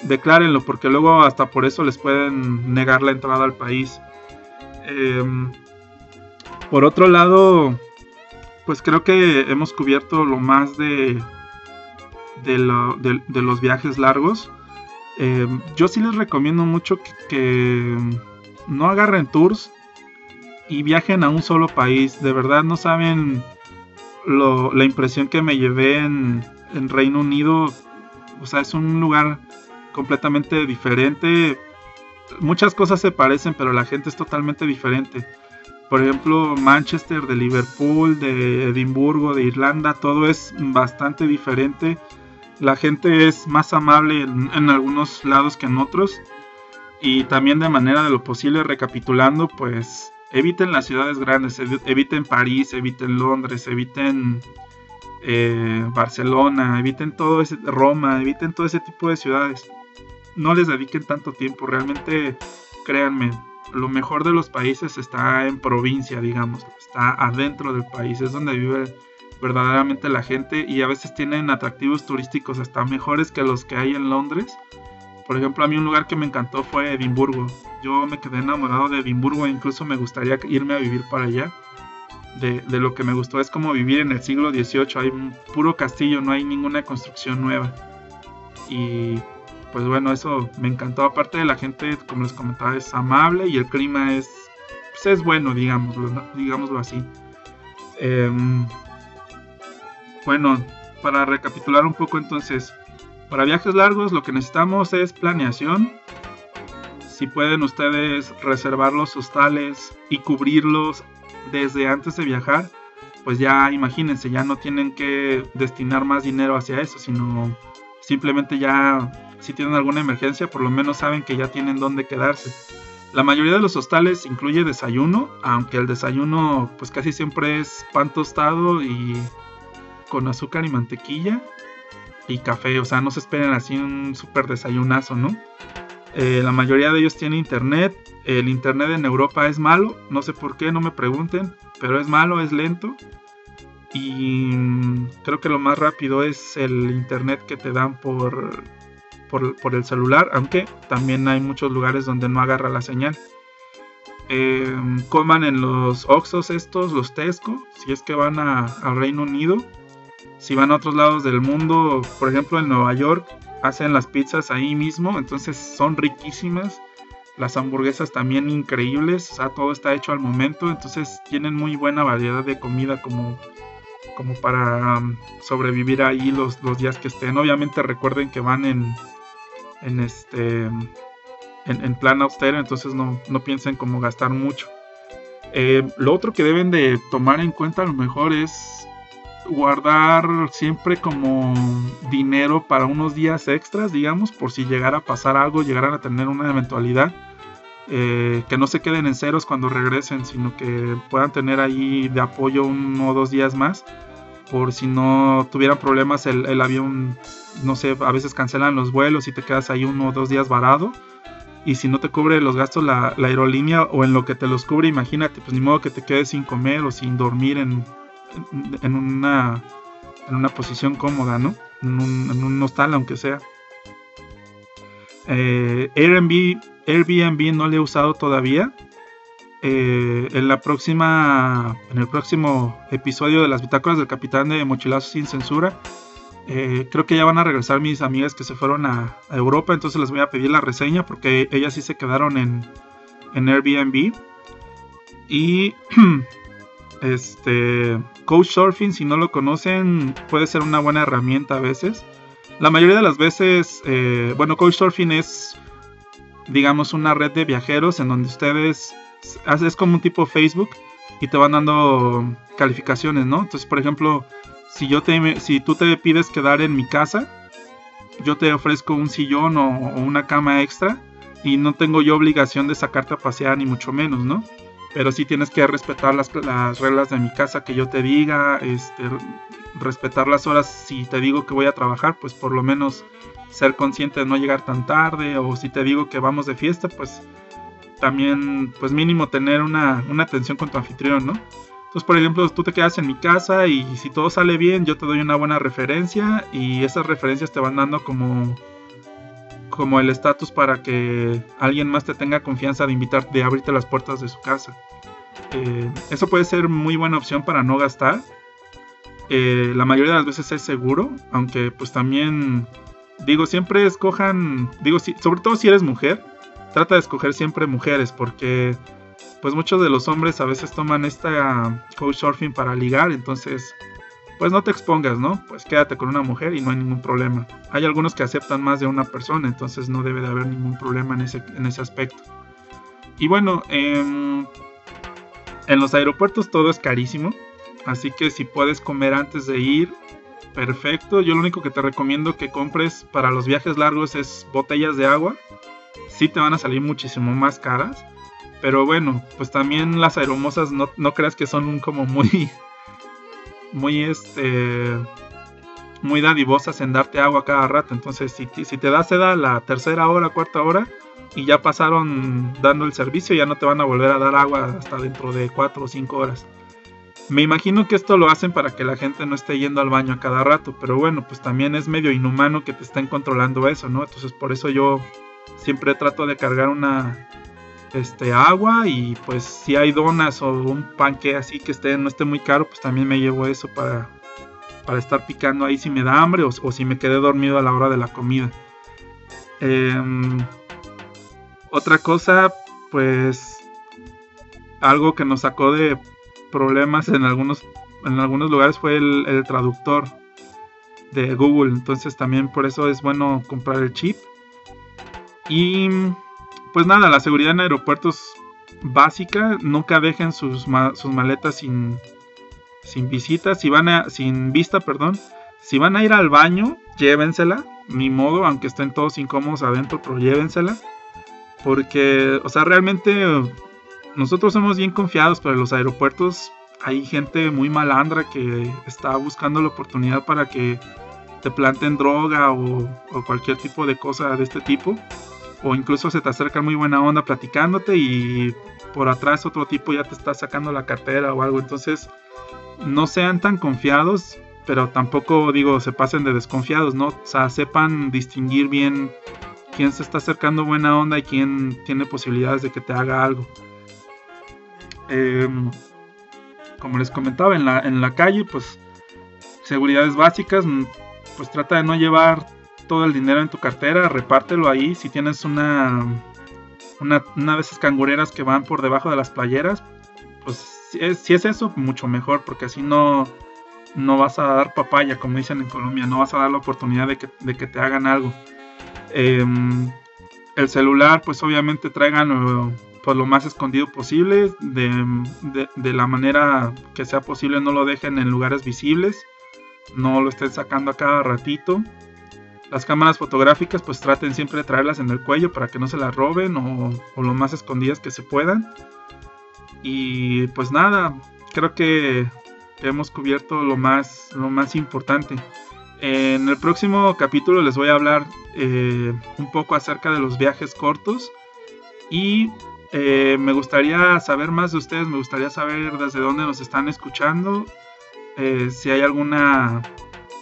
declárenlo, porque luego hasta por eso les pueden negar la entrada al país. Em, por otro lado, pues creo que hemos cubierto lo más de, de, los viajes largos. Em, yo sí les recomiendo mucho que no agarren tours y viajen a un solo país. De verdad no saben la impresión que me llevé en, Reino Unido. O sea, es un lugar completamente diferente. Muchas cosas se parecen, pero la gente es totalmente diferente. Por ejemplo, Manchester, de Liverpool, de Edimburgo, de Irlanda, todo es bastante diferente. La gente es más amable en algunos lados que en otros. Y también de manera de lo posible, recapitulando, pues eviten las ciudades grandes, eviten París, eviten Londres, eviten eh, Barcelona, eviten todo ese, Roma, eviten todo ese tipo de ciudades. No les dediquen tanto tiempo, realmente créanme, lo mejor de los países está en provincia, digamos, está adentro del país, es donde vive verdaderamente la gente y a veces tienen atractivos turísticos hasta mejores que los que hay en Londres por ejemplo, a mí un lugar que me encantó fue Edimburgo. Yo me quedé enamorado de Edimburgo e incluso me gustaría irme a vivir para allá. De, lo que me gustó es como vivir en el siglo XVIII. Hay un puro castillo, no hay ninguna construcción nueva. Y pues bueno, eso me encantó. Aparte de la gente, como les comentaba, es amable y el clima es, pues es bueno, digámoslo, digámoslo así. Em, bueno, para recapitular un poco entonces, para viajes largos lo que necesitamos es planeación. Si pueden ustedes reservar los hostales y cubrirlos desde antes de viajar, pues ya imagínense, ya no tienen que destinar más dinero hacia eso, sino simplemente ya si tienen alguna emergencia, por lo menos saben que ya tienen dónde quedarse. La mayoría de los hostales incluye desayuno, aunque el desayuno pues casi siempre es pan tostado y con azúcar y mantequilla y café, o sea, no se esperen así un súper desayunazo, ¿no? Eh, la mayoría de ellos tiene internet, el internet en Europa es malo, no sé por qué, no me pregunten, pero es malo, es lento y creo que lo más rápido es el internet que te dan por, por, el celular, aunque también hay muchos lugares donde no agarra la señal. Eh, coman en los Oxos estos, los Tesco, si es que van al Reino Unido si van a otros lados del mundo, por ejemplo en Nueva York, hacen las pizzas ahí mismo, entonces son riquísimas. Las hamburguesas también increíbles, o sea, todo está hecho al momento, entonces tienen muy buena variedad de comida como, como para um, sobrevivir ahí los, los, días que estén. Obviamente recuerden que van en, en este en, plan austero, entonces no, no piensen como gastar mucho. Eh, lo otro que deben de tomar en cuenta a lo mejor es guardar siempre como dinero para unos días extras, digamos, por si llegara a pasar algo, llegaran a tener una eventualidad. Eh, que no se queden en ceros cuando regresen, sino que puedan tener ahí de apoyo uno o dos días más. Por si no tuvieran problemas el, avión, no sé, a veces cancelan los vuelos y te quedas ahí uno o dos días varado. Y si no te cubre los gastos la, la aerolínea o en lo que te los cubre, imagínate, pues ni modo que te quedes sin comer o sin dormir en, en una, en una posición cómoda, ¿no? En un, hostal, aunque sea. Eh, Airbnb, Airbnb no le he usado todavía. Eh, en la próxima, en el próximo episodio de las bitácoras del capitán de Mochilazo sin censura, eh, creo que ya van a regresar mis amigas que se fueron a, Europa, entonces les voy a pedir la reseña porque ellas sí se quedaron en, en Airbnb. Y (clears throat) Este, Couchsurfing, si no lo conocen, puede ser una buena herramienta a veces. La mayoría de las veces, eh, bueno, Couchsurfing es, digamos, una red de viajeros en donde ustedes, es como un tipo Facebook, y te van dando calificaciones, ¿no? Entonces, por ejemplo, si yo te si tú te pides quedar en mi casa, yo te ofrezco un sillón o, una cama extra y no tengo yo obligación de sacarte a pasear ni mucho menos, ¿no? Pero sí tienes que respetar las, las reglas de mi casa que yo te diga, este, respetar las horas si te digo que voy a trabajar, pues por lo menos ser consciente de no llegar tan tarde o si te digo que vamos de fiesta, pues también pues mínimo tener una, una atención con tu anfitrión, ¿no? Entonces, por ejemplo, tú te quedas en mi casa y si todo sale bien, yo te doy una buena referencia y esas referencias te van dando como como el estatus para que alguien más te tenga confianza de invitarte, de abrirte las puertas de su casa. Eh, eso puede ser muy buena opción para no gastar. Eh, la mayoría de las veces es seguro, aunque pues también digo, siempre escojan, digo, si, sobre todo si eres mujer, trata de escoger siempre mujeres porque pues muchos de los hombres a veces toman esta couchsurfing para ligar, entonces pues no te expongas, ¿no? Pues quédate con una mujer y no hay ningún problema. Hay algunos que aceptan más de una persona, entonces no debe de haber ningún problema en ese, en ese aspecto. Y bueno, em, en los aeropuertos todo es carísimo, así que si puedes comer antes de ir, perfecto. Yo lo único que te recomiendo que compres para los viajes largos es botellas de agua. Sí te van a salir muchísimo más caras. Pero bueno, pues también las aeromosas no, no creas que son como muy... Muy este... Muy dadivosas en darte agua cada rato. Entonces si, si te da seda la tercera hora, cuarta hora y ya pasaron dando el servicio, ya no te van a volver a dar agua hasta dentro de 4 o 5 horas. Me imagino que esto lo hacen para que la gente no esté yendo al baño a cada rato, pero bueno, pues también es medio inhumano que te estén controlando eso, ¿no? Entonces por eso yo siempre trato de cargar una este agua y pues si hay donas o un panque así que esté no esté muy caro, pues también me llevo eso para para estar picando ahí si me da hambre o, si me quedé dormido a la hora de la comida. Em, otra cosa, pues algo que nos sacó de problemas en algunos, en algunos lugares fue el, traductor de Google. Entonces también por eso es bueno comprar el chip. Y pues nada, la seguridad en aeropuertos básica. Nunca dejen sus, sus maletas sin, sin visita. Si van a, sin vista, perdón. Si van a ir al baño, llévensela. Ni modo, aunque estén todos incómodos adentro, pero llévensela. Porque, o sea, realmente nosotros somos bien confiados, pero en los aeropuertos hay gente muy malandra que está buscando la oportunidad para que te planten droga o, cualquier tipo de cosa de este tipo. O incluso se te acerca muy buena onda platicándote y por atrás otro tipo ya te está sacando la cartera o algo. Entonces, no sean tan confiados, pero tampoco digo se pasen de desconfiados, ¿no? O sea, sepan distinguir bien quién se está acercando buena onda y quién tiene posibilidades de que te haga algo. Em, como les comentaba, en la, en la calle, pues seguridades básicas, mm, pues trata de no llevar todo el dinero en tu cartera, repártelo ahí. Si tienes una, una, de esas cangureras que van por debajo de las playeras, pues si es, eso, mucho mejor, porque así no, no vas a dar papaya, como dicen en Colombia, no vas a dar la oportunidad de que, de que te hagan algo. Em, el celular, pues obviamente traigan pues lo más escondido posible, de, la manera que sea posible, no lo dejen en lugares visibles, no lo estén sacando a cada ratito. Las cámaras fotográficas pues traten siempre de traerlas en el cuello para que no se las roben o, lo más escondidas que se puedan. Y pues nada, creo que hemos cubierto lo más, lo más importante. En el próximo capítulo les voy a hablar eh, un poco acerca de los viajes cortos y eh, me gustaría saber más de ustedes, me gustaría saber desde dónde nos están escuchando, eh, si hay alguna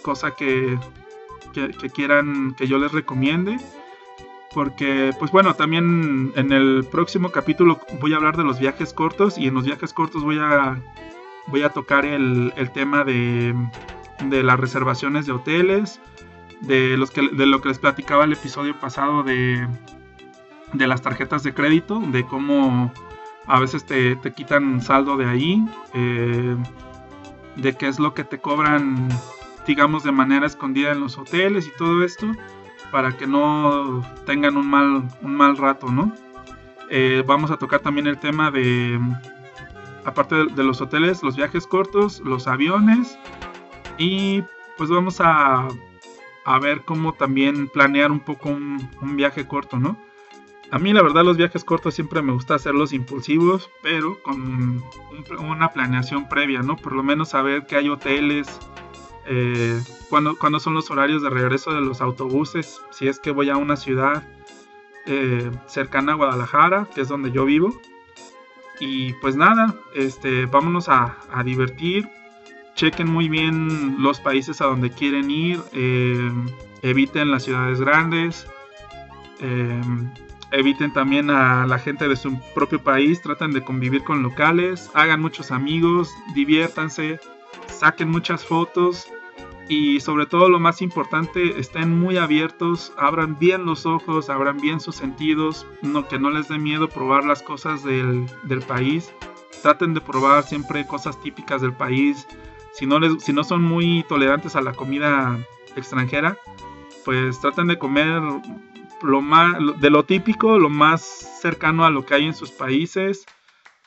cosa que, que, quieran que yo les recomiende. Porque, pues bueno, también en el próximo capítulo voy a hablar de los viajes cortos y en los viajes cortos voy a, voy a tocar el, tema de, de las reservaciones de hoteles, de, los que, de lo que les platicaba el episodio pasado de, de las tarjetas de crédito, de cómo a veces te, quitan saldo de ahí, eh, de qué es lo que te cobran, digamos, de manera escondida en los hoteles y todo esto, para que no tengan un mal, un mal rato, ¿no? Eh, vamos a tocar también el tema de aparte de, los hoteles, los viajes cortos, los aviones y pues vamos a, a ver cómo también planear un poco un, viaje corto, ¿no? A mí la verdad los viajes cortos siempre me gusta hacerlos impulsivos, pero con una planeación previa, ¿no? Por lo menos saber que hay hoteles, eh, cuándo, son los horarios de regreso de los autobuses, si es que voy a una ciudad eh, cercana a Guadalajara, que es donde yo vivo. Y pues nada, este, vámonos a, divertir. Chequen muy bien los países a donde quieren ir. Eh, eviten las ciudades grandes. Eh, eviten también a la gente de su propio país. Traten de convivir con locales. Hagan muchos amigos. Diviértanse. Saquen muchas fotos y sobre todo lo más importante, estén muy abiertos, abran bien los ojos, abran bien sus sentidos, no, que no les dé miedo probar las cosas del, país, traten de probar siempre cosas típicas del país, si no, les, si no son muy tolerantes a la comida extranjera, pues traten de comer lo más, de lo típico, lo más cercano a lo que hay en sus países.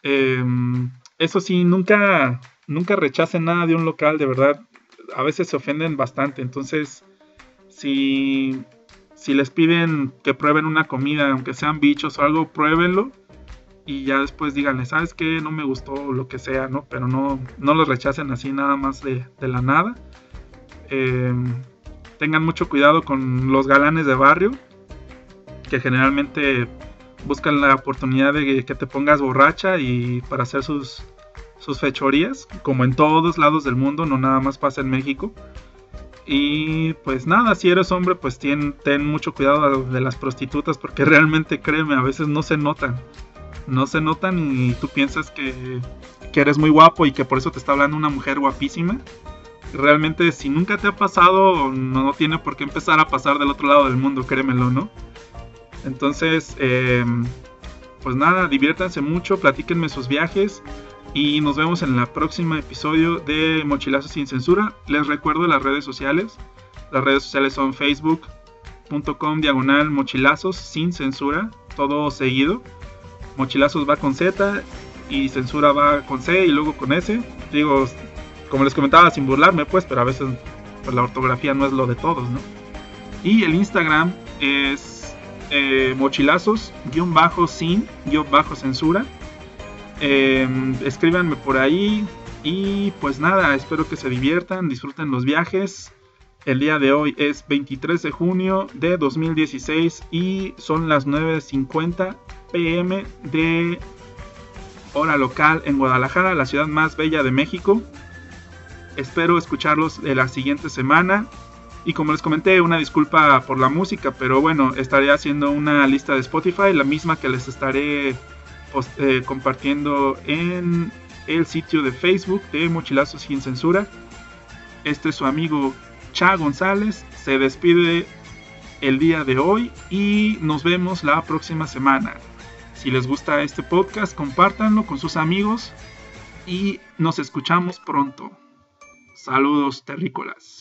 Em, eso sí, nunca, nunca rechacen nada de un local, de verdad a veces se ofenden bastante. Entonces, si, si les piden que prueben una comida, aunque sean bichos o algo, pruébenlo. Y ya después díganle, ¿sabes qué? No me gustó lo que sea, ¿no? Pero no, no los rechacen así nada más de, la nada. Em, tengan mucho cuidado con los galanes de barrio, que generalmente buscan la oportunidad de que te pongas borracha y para hacer sus, sus fechorías, como en todos lados del mundo, no nada más pasa en México. Y pues nada, si eres hombre, pues ten, ten mucho cuidado de las prostitutas, porque (laughs) realmente créeme, a veces no se notan. No se notan y tú piensas que, que eres muy guapo y que por eso te está hablando una mujer guapísima. Realmente si nunca te ha pasado, no tiene por qué empezar a pasar del otro lado del mundo, créemelo, ¿no? Entonces, eh, pues nada, diviértanse mucho, platíquenme sus viajes. Y nos vemos en el próximo episodio de Mochilazos sin Censura. Les recuerdo las redes sociales. Las redes sociales son facebook.com diagonal mochilazos sin censura, todo seguido. Mochilazos va con Z y censura va con C y luego con S. Digo, como les comentaba, sin burlarme, pues, pero a veces pues, la ortografía no es lo de todos, ¿no? Y el Instagram es eh, mochilazos-sin-censura. Em, escríbanme por ahí y pues nada, espero que se diviertan, disfruten los viajes. El día de hoy es 23 de junio de 2016 y son las 9.50 pm de hora local en Guadalajara, la ciudad más bella de México. Espero escucharlos de la siguiente semana. Y como les comenté, una disculpa por la música, pero bueno, estaré haciendo una lista de Spotify, la misma que les estaré eh, compartiendo en el sitio de Facebook de Mochilazos sin Censura. Este es su amigo Cha González. Se despide el día de hoy y nos vemos la próxima semana. Si les gusta este podcast, compártanlo con sus amigos y nos escuchamos pronto. Saludos terrícolas.